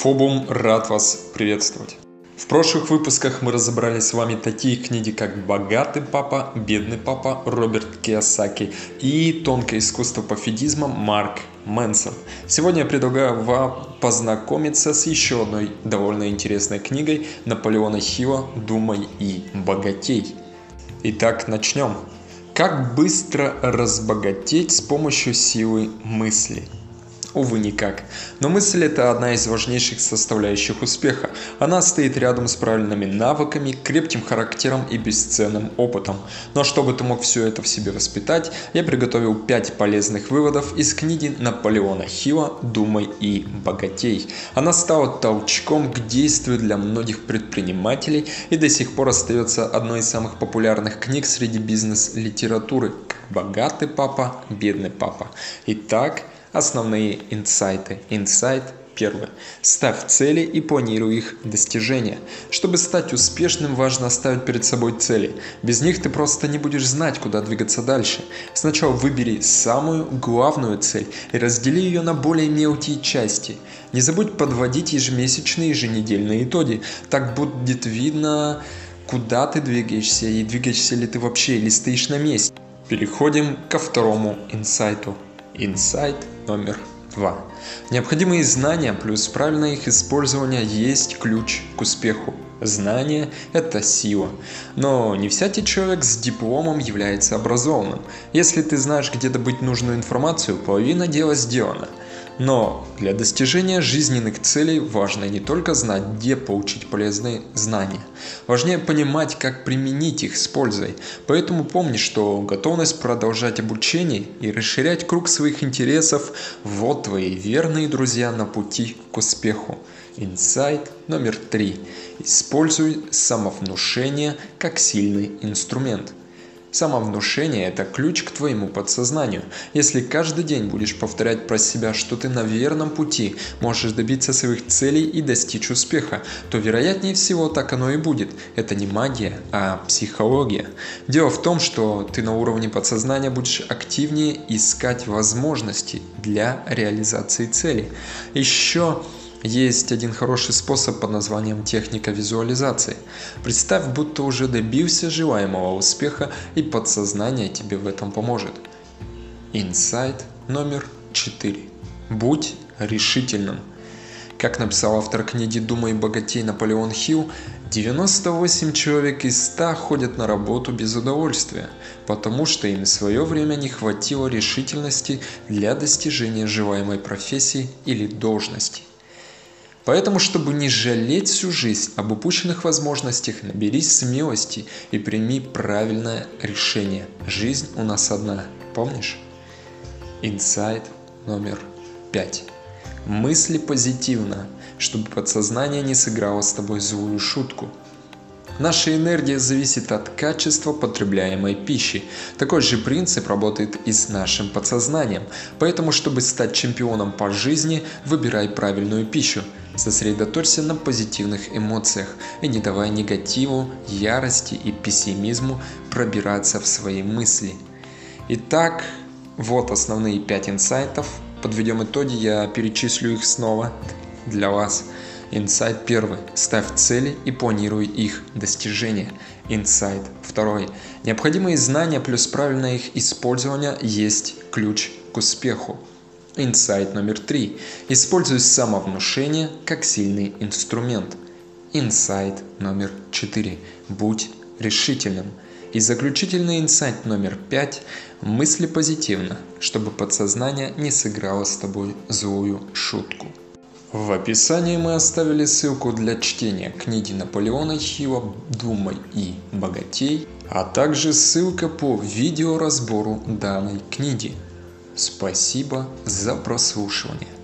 Фобум рад вас приветствовать. В прошлых выпусках мы разобрали с вами такие книги, как «Богатый папа», «Бедный папа» Роберт Киосаки и «Тонкое искусство пофидизма» Марк Мэнсон. Сегодня я предлагаю вам познакомиться с еще одной довольно интересной книгой Наполеона Хилла «Думай и богатей». Итак, начнем. Как быстро разбогатеть с помощью силы мысли – Увы, никак. Но мысль – это одна из важнейших составляющих успеха. Она стоит рядом с правильными навыками, крепким характером и бесценным опытом. Но чтобы ты мог все это в себе воспитать, я приготовил 5 полезных выводов из книги Наполеона Хилла «Думай и богатей». Она стала толчком к действию для многих предпринимателей и до сих пор остается одной из самых популярных книг среди бизнес-литературы «Богатый папа, бедный папа». Итак, Основные инсайты. Инсайт Первое. Ставь цели и планируй их достижения. Чтобы стать успешным, важно ставить перед собой цели. Без них ты просто не будешь знать, куда двигаться дальше. Сначала выбери самую главную цель и раздели ее на более мелкие части. Не забудь подводить ежемесячные и еженедельные итоги. Так будет видно, куда ты двигаешься и двигаешься ли ты вообще или стоишь на месте. Переходим ко второму инсайту. Инсайт номер два. Необходимые знания плюс правильное их использование есть ключ к успеху. Знание – это сила. Но не всякий человек с дипломом является образованным. Если ты знаешь, где добыть нужную информацию, половина дела сделана – но для достижения жизненных целей важно не только знать, где получить полезные знания. Важнее понимать, как применить их с пользой. Поэтому помни, что готовность продолжать обучение и расширять круг своих интересов – вот твои верные друзья на пути к успеху. Инсайт номер три. Используй самовнушение как сильный инструмент – Самовнушение – это ключ к твоему подсознанию. Если каждый день будешь повторять про себя, что ты на верном пути, можешь добиться своих целей и достичь успеха, то вероятнее всего так оно и будет. Это не магия, а психология. Дело в том, что ты на уровне подсознания будешь активнее искать возможности для реализации цели. Еще есть один хороший способ под названием техника визуализации. Представь, будто уже добился желаемого успеха и подсознание тебе в этом поможет. Инсайт номер 4. Будь решительным. Как написал автор книги «Думай богатей» Наполеон Хилл, 98 человек из 100 ходят на работу без удовольствия, потому что им в свое время не хватило решительности для достижения желаемой профессии или должности. Поэтому, чтобы не жалеть всю жизнь об упущенных возможностях, наберись смелости и прими правильное решение. Жизнь у нас одна, помнишь? Инсайт номер пять. Мысли позитивно, чтобы подсознание не сыграло с тобой злую шутку – Наша энергия зависит от качества потребляемой пищи. Такой же принцип работает и с нашим подсознанием. Поэтому, чтобы стать чемпионом по жизни, выбирай правильную пищу. Сосредоточься на позитивных эмоциях и не давай негативу, ярости и пессимизму пробираться в свои мысли. Итак, вот основные 5 инсайтов. Подведем итоги, я перечислю их снова для вас. Инсайт первый. Ставь цели и планируй их достижение. Инсайт второй. Необходимые знания плюс правильное их использование есть ключ к успеху. Инсайт номер три. Используй самовнушение как сильный инструмент. Инсайт номер четыре. Будь решительным. И заключительный инсайт номер пять. Мысли позитивно, чтобы подсознание не сыграло с тобой злую шутку. В описании мы оставили ссылку для чтения книги Наполеона Хилла «Думай и богатей», а также ссылка по видеоразбору данной книги. Спасибо за прослушивание.